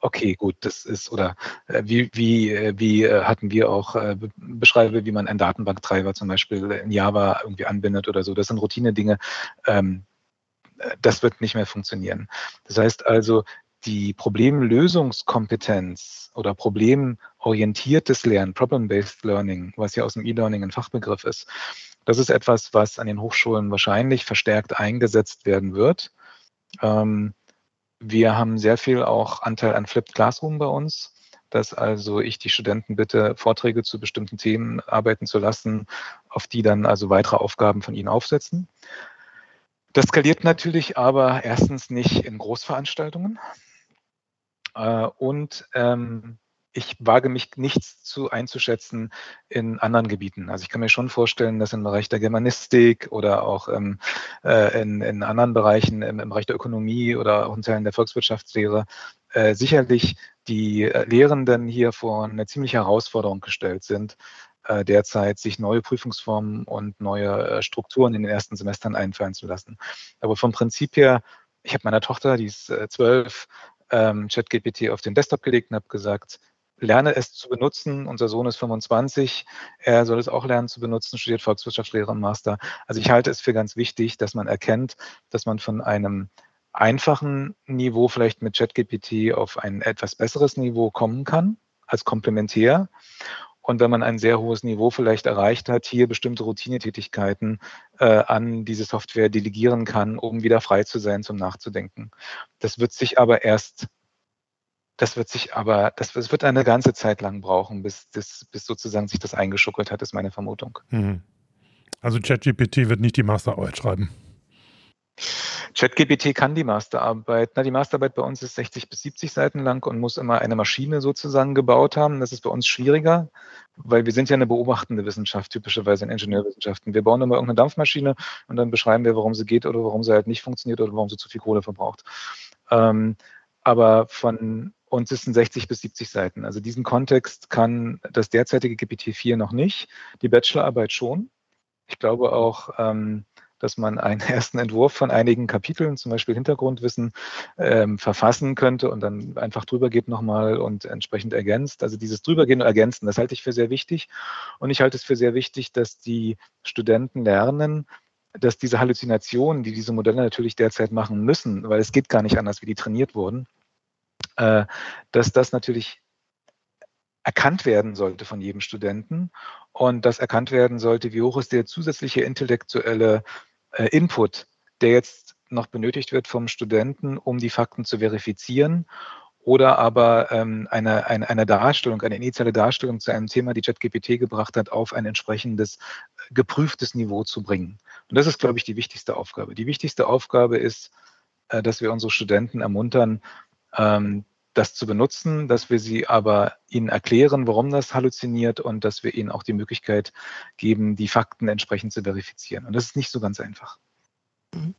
Okay, gut, das ist, oder äh, wie, wie, äh, wie äh, hatten wir auch, beschreibe, wie man einen Datenbanktreiber zum Beispiel in Java irgendwie anbindet oder so. Das sind Routine-Dinge. Ähm, äh, das wird nicht mehr funktionieren. Das heißt also, die Problemlösungskompetenz oder problemorientiertes Lernen, Problem-Based Learning, was ja aus dem E-Learning ein Fachbegriff ist, das ist etwas, was an den Hochschulen wahrscheinlich verstärkt eingesetzt werden wird. Ähm, wir haben sehr viel auch Anteil an Flipped Classroom bei uns, dass also ich die Studenten bitte, Vorträge zu bestimmten Themen arbeiten zu lassen, auf die dann also weitere Aufgaben von ihnen aufsetzen. Das skaliert natürlich aber erstens nicht in Großveranstaltungen. Äh, und ähm, ich wage mich nichts zu einzuschätzen in anderen Gebieten. Also ich kann mir schon vorstellen, dass im Bereich der Germanistik oder auch ähm, äh, in, in, anderen Bereichen, im, im, Bereich der Ökonomie oder auch in Teilen der Volkswirtschaftslehre, äh, sicherlich die äh, Lehrenden hier vor eine ziemliche Herausforderung gestellt sind, äh, derzeit sich neue Prüfungsformen und neue äh, Strukturen in den ersten Semestern einfallen zu lassen. Aber vom Prinzip her, ich habe meine Tochter, die ist zwölf, ähm, ChatGPT auf den Desktop gelegt und habe gesagt, lerne es zu benutzen. Unser Sohn ist 25, er soll es auch lernen zu benutzen, studiert Volkswirtschaftslehre im Master. Also ich halte es für ganz wichtig, dass man erkennt, dass man von einem einfachen Niveau vielleicht mit ChatGPT auf ein etwas besseres Niveau kommen kann, als komplementär. Und wenn man ein sehr hohes Niveau vielleicht erreicht hat, hier bestimmte Routinetätigkeiten äh, an diese Software delegieren kann, um wieder frei zu sein zum Nachzudenken. Das wird sich aber erst das wird sich aber, das, das, wird eine ganze Zeit lang brauchen, bis, das, bis sozusagen sich das eingeschuckelt hat, ist meine Vermutung. Mhm. Also ChatGPT wird nicht die Masterarbeit schreiben. ChatGPT kann die Masterarbeit. Na, die Masterarbeit bei uns ist 60 bis 70 Seiten lang und muss immer eine Maschine sozusagen gebaut haben. Das ist bei uns schwieriger, weil wir sind ja eine beobachtende Wissenschaft, typischerweise in Ingenieurwissenschaften. Wir bauen immer irgendeine Dampfmaschine und dann beschreiben wir, warum sie geht oder warum sie halt nicht funktioniert oder warum sie zu viel Kohle verbraucht. Ähm, aber von uns ist es 60 bis 70 Seiten. Also diesen Kontext kann das derzeitige GPT-4 noch nicht, die Bachelorarbeit schon. Ich glaube auch, ähm, dass man einen ersten Entwurf von einigen Kapiteln, zum Beispiel Hintergrundwissen, ähm, verfassen könnte und dann einfach drüber geht nochmal und entsprechend ergänzt. Also dieses Drübergehen und Ergänzen, das halte ich für sehr wichtig. Und ich halte es für sehr wichtig, dass die Studenten lernen, dass diese Halluzinationen, die diese Modelle natürlich derzeit machen müssen, weil es geht gar nicht anders, wie die trainiert wurden, äh, dass das natürlich erkannt werden sollte von jedem Studenten und dass erkannt werden sollte, wie hoch ist der zusätzliche intellektuelle äh, Input, der jetzt noch benötigt wird vom Studenten, um die Fakten zu verifizieren oder aber ähm, eine, eine, eine Darstellung, eine initiale Darstellung zu einem Thema, die ChatGPT gebracht hat, auf ein entsprechendes äh, geprüftes Niveau zu bringen. Und das ist, glaube ich, die wichtigste Aufgabe. Die wichtigste Aufgabe ist, äh, dass wir unsere Studenten ermuntern, ähm, das zu benutzen, dass wir sie aber ihnen erklären, warum das halluziniert und dass wir ihnen auch die Möglichkeit geben, die Fakten entsprechend zu verifizieren. Und das ist nicht so ganz einfach. Mhm.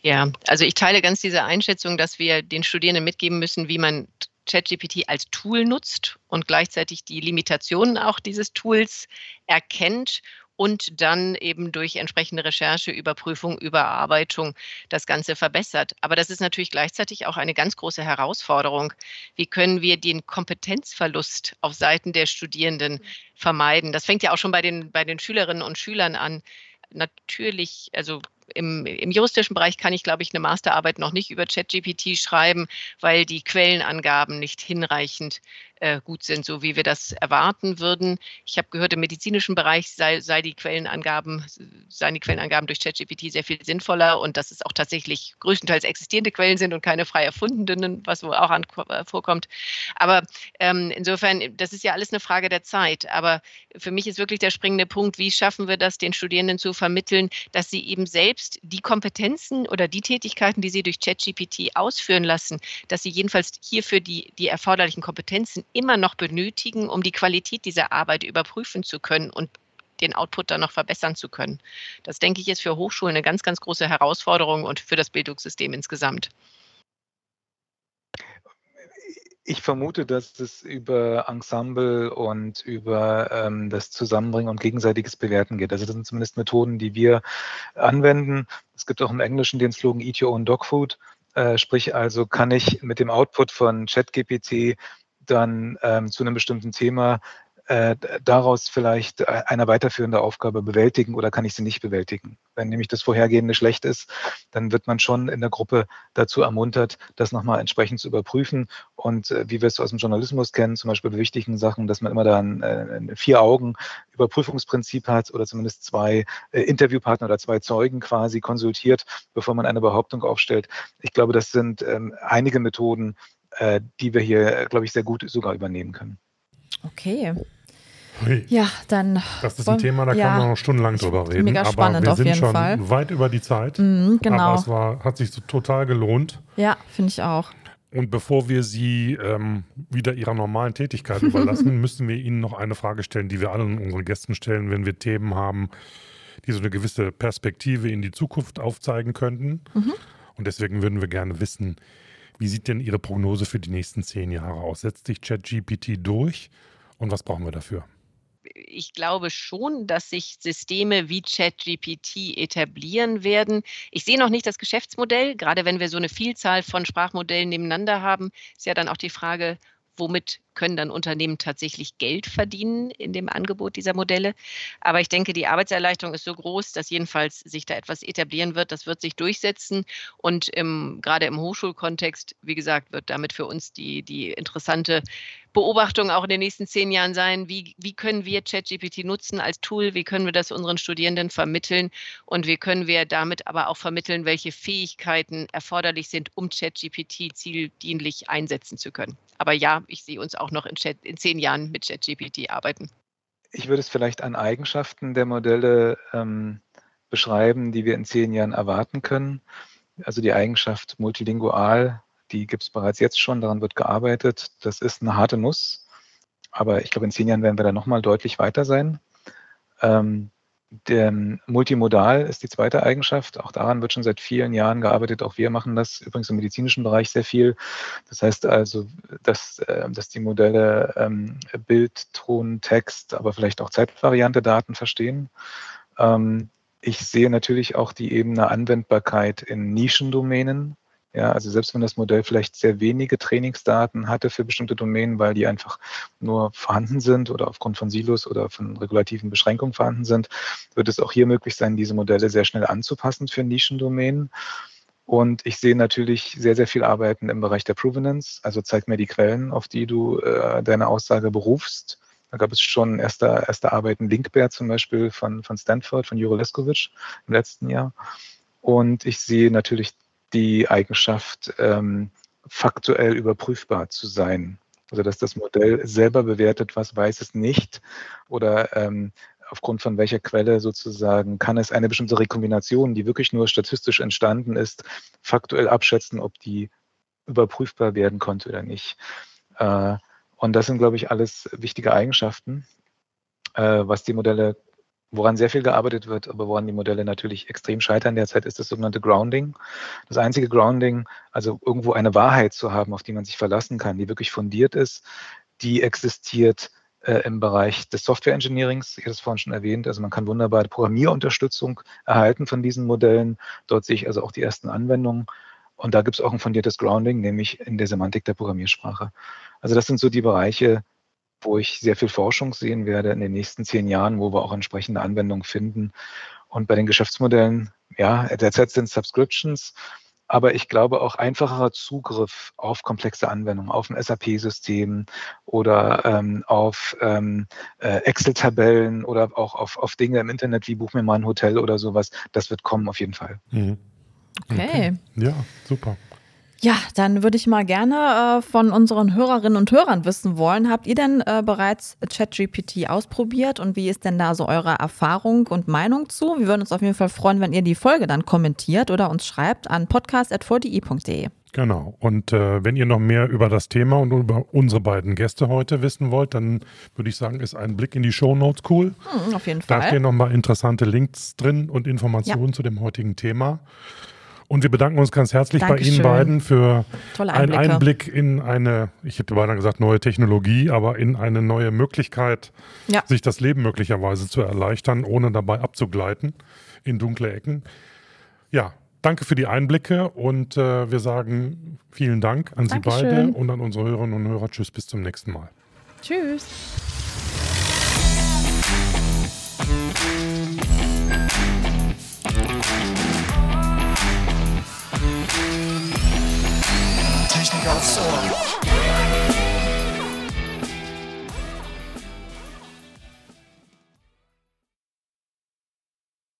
Ja, also ich teile ganz diese Einschätzung, dass wir den Studierenden mitgeben müssen, wie man ChatGPT als Tool nutzt und gleichzeitig die Limitationen auch dieses Tools erkennt und dann eben durch entsprechende Recherche, Überprüfung, Überarbeitung das Ganze verbessert. Aber das ist natürlich gleichzeitig auch eine ganz große Herausforderung. Wie können wir den Kompetenzverlust auf Seiten der Studierenden vermeiden? Das fängt ja auch schon bei den, bei den Schülerinnen und Schülern an. Natürlich, also im, im, juristischen Bereich kann ich, glaube ich, eine Masterarbeit noch nicht über ChatGPT schreiben, weil die Quellenangaben nicht hinreichend äh, gut sind, so wie wir das erwarten würden. Ich habe gehört, im medizinischen Bereich sei, sei die Quellenangaben, seien die Quellenangaben durch ChatGPT sehr viel sinnvoller und dass es auch tatsächlich größtenteils existierende Quellen sind und keine frei erfundenen, was wohl auch an, äh, vorkommt. Aber ähm, insofern, das ist ja alles eine Frage der Zeit. Aber für mich ist wirklich der springende Punkt, wie schaffen wir das, den Studierenden zu vermitteln, dass sie eben selbst die Kompetenzen oder die Tätigkeiten, die sie durch ChatGPT ausführen lassen, dass sie jedenfalls hierfür die, die erforderlichen Kompetenzen immer noch benötigen, um die Qualität dieser Arbeit überprüfen zu können und den Output dann noch verbessern zu können. Das denke ich ist für Hochschulen eine ganz, ganz große Herausforderung und für das Bildungssystem insgesamt. Ich vermute, dass es über Ensemble und über ähm, das Zusammenbringen und gegenseitiges Bewerten geht. Also das sind zumindest Methoden, die wir anwenden. Es gibt auch im Englischen den Slogan Eat Your Own Dog Food. Äh, sprich also, kann ich mit dem Output von ChatGPT dann ähm, zu einem bestimmten Thema äh, daraus vielleicht äh, eine weiterführende Aufgabe bewältigen oder kann ich sie nicht bewältigen. Wenn nämlich das Vorhergehende schlecht ist, dann wird man schon in der Gruppe dazu ermuntert, das nochmal entsprechend zu überprüfen. Und äh, wie wir es aus dem Journalismus kennen, zum Beispiel bei wichtigen Sachen, dass man immer da ein, äh, ein vier Augen Überprüfungsprinzip hat oder zumindest zwei äh, Interviewpartner oder zwei Zeugen quasi konsultiert, bevor man eine Behauptung aufstellt. Ich glaube, das sind ähm, einige Methoden, äh, die wir hier, glaube ich, sehr gut sogar übernehmen können. Okay. Ja, dann. Das ist ein Thema, da ja, kann man noch stundenlang drüber reden. Mega spannend aber wir auf jeden sind schon Fall. weit über die Zeit. Mhm, genau. Aber es war, hat sich so total gelohnt. Ja, finde ich auch. Und bevor wir Sie ähm, wieder Ihrer normalen Tätigkeit überlassen, müssen wir Ihnen noch eine Frage stellen, die wir allen unseren Gästen stellen, wenn wir Themen haben, die so eine gewisse Perspektive in die Zukunft aufzeigen könnten. Mhm. Und deswegen würden wir gerne wissen, wie sieht denn Ihre Prognose für die nächsten zehn Jahre aus? Setzt sich ChatGPT durch und was brauchen wir dafür? ich glaube schon, dass sich Systeme wie ChatGPT etablieren werden. Ich sehe noch nicht das Geschäftsmodell, gerade wenn wir so eine Vielzahl von Sprachmodellen nebeneinander haben, ist ja dann auch die Frage, womit können dann Unternehmen tatsächlich Geld verdienen in dem Angebot dieser Modelle. Aber ich denke, die Arbeitserleichterung ist so groß, dass jedenfalls sich da etwas etablieren wird. Das wird sich durchsetzen. Und im, gerade im Hochschulkontext, wie gesagt, wird damit für uns die, die interessante Beobachtung auch in den nächsten zehn Jahren sein, wie, wie können wir ChatGPT nutzen als Tool, wie können wir das unseren Studierenden vermitteln und wie können wir damit aber auch vermitteln, welche Fähigkeiten erforderlich sind, um ChatGPT zieldienlich einsetzen zu können. Aber ja, ich sehe uns auch noch in, Chat, in zehn Jahren mit ChatGPT arbeiten. Ich würde es vielleicht an Eigenschaften der Modelle ähm, beschreiben, die wir in zehn Jahren erwarten können. Also die Eigenschaft multilingual die gibt es bereits jetzt schon, daran wird gearbeitet. Das ist eine harte Nuss, aber ich glaube, in zehn Jahren werden wir da nochmal deutlich weiter sein. Ähm, der Multimodal ist die zweite Eigenschaft. Auch daran wird schon seit vielen Jahren gearbeitet. Auch wir machen das übrigens im medizinischen Bereich sehr viel. Das heißt also, dass, äh, dass die Modelle ähm, Bild, Ton, Text, aber vielleicht auch Zeitvariante Daten verstehen. Ähm, ich sehe natürlich auch die Ebene Anwendbarkeit in Nischendomänen. Ja, also selbst wenn das Modell vielleicht sehr wenige Trainingsdaten hatte für bestimmte Domänen, weil die einfach nur vorhanden sind oder aufgrund von Silos oder von regulativen Beschränkungen vorhanden sind, wird es auch hier möglich sein, diese Modelle sehr schnell anzupassen für Nischendomänen. Und ich sehe natürlich sehr, sehr viel Arbeiten im Bereich der Provenance. Also zeig mir die Quellen, auf die du äh, deine Aussage berufst. Da gab es schon erste, erste Arbeiten, Linkbear zum Beispiel von, von Stanford, von Juro Leskovic im letzten Jahr. Und ich sehe natürlich die Eigenschaft, ähm, faktuell überprüfbar zu sein. Also dass das Modell selber bewertet, was weiß es nicht oder ähm, aufgrund von welcher Quelle sozusagen kann es eine bestimmte Rekombination, die wirklich nur statistisch entstanden ist, faktuell abschätzen, ob die überprüfbar werden konnte oder nicht. Äh, und das sind, glaube ich, alles wichtige Eigenschaften, äh, was die Modelle woran sehr viel gearbeitet wird, aber woran die Modelle natürlich extrem scheitern derzeit, ist das sogenannte Grounding. Das einzige Grounding, also irgendwo eine Wahrheit zu haben, auf die man sich verlassen kann, die wirklich fundiert ist, die existiert äh, im Bereich des Software Engineerings. Ich habe es vorhin schon erwähnt. Also man kann wunderbar Programmierunterstützung erhalten von diesen Modellen. Dort sehe ich also auch die ersten Anwendungen. Und da gibt es auch ein fundiertes Grounding, nämlich in der Semantik der Programmiersprache. Also das sind so die Bereiche, wo ich sehr viel Forschung sehen werde in den nächsten zehn Jahren, wo wir auch entsprechende Anwendungen finden. Und bei den Geschäftsmodellen, ja, derzeit sind Subscriptions, aber ich glaube auch einfacherer Zugriff auf komplexe Anwendungen, auf ein SAP-System oder ähm, auf ähm, äh, Excel-Tabellen oder auch auf, auf Dinge im Internet wie Buch mir mal ein Hotel oder sowas, das wird kommen auf jeden Fall. Mhm. Okay. okay. Ja, super. Ja, dann würde ich mal gerne äh, von unseren Hörerinnen und Hörern wissen wollen, habt ihr denn äh, bereits ChatGPT ausprobiert und wie ist denn da so eure Erfahrung und Meinung zu? Wir würden uns auf jeden Fall freuen, wenn ihr die Folge dann kommentiert oder uns schreibt an podcast.vdi.de. Genau. Und äh, wenn ihr noch mehr über das Thema und über unsere beiden Gäste heute wissen wollt, dann würde ich sagen, ist ein Blick in die Show Notes cool. Hm, auf jeden Fall. Da stehen nochmal interessante Links drin und Informationen ja. zu dem heutigen Thema. Und wir bedanken uns ganz herzlich Dankeschön. bei Ihnen beiden für einen Einblick in eine, ich hätte beinahe gesagt, neue Technologie, aber in eine neue Möglichkeit, ja. sich das Leben möglicherweise zu erleichtern, ohne dabei abzugleiten in dunkle Ecken. Ja, danke für die Einblicke und äh, wir sagen vielen Dank an Dankeschön. Sie beide und an unsere Hörerinnen und Hörer. Tschüss, bis zum nächsten Mal. Tschüss. Technik aufs Ohr.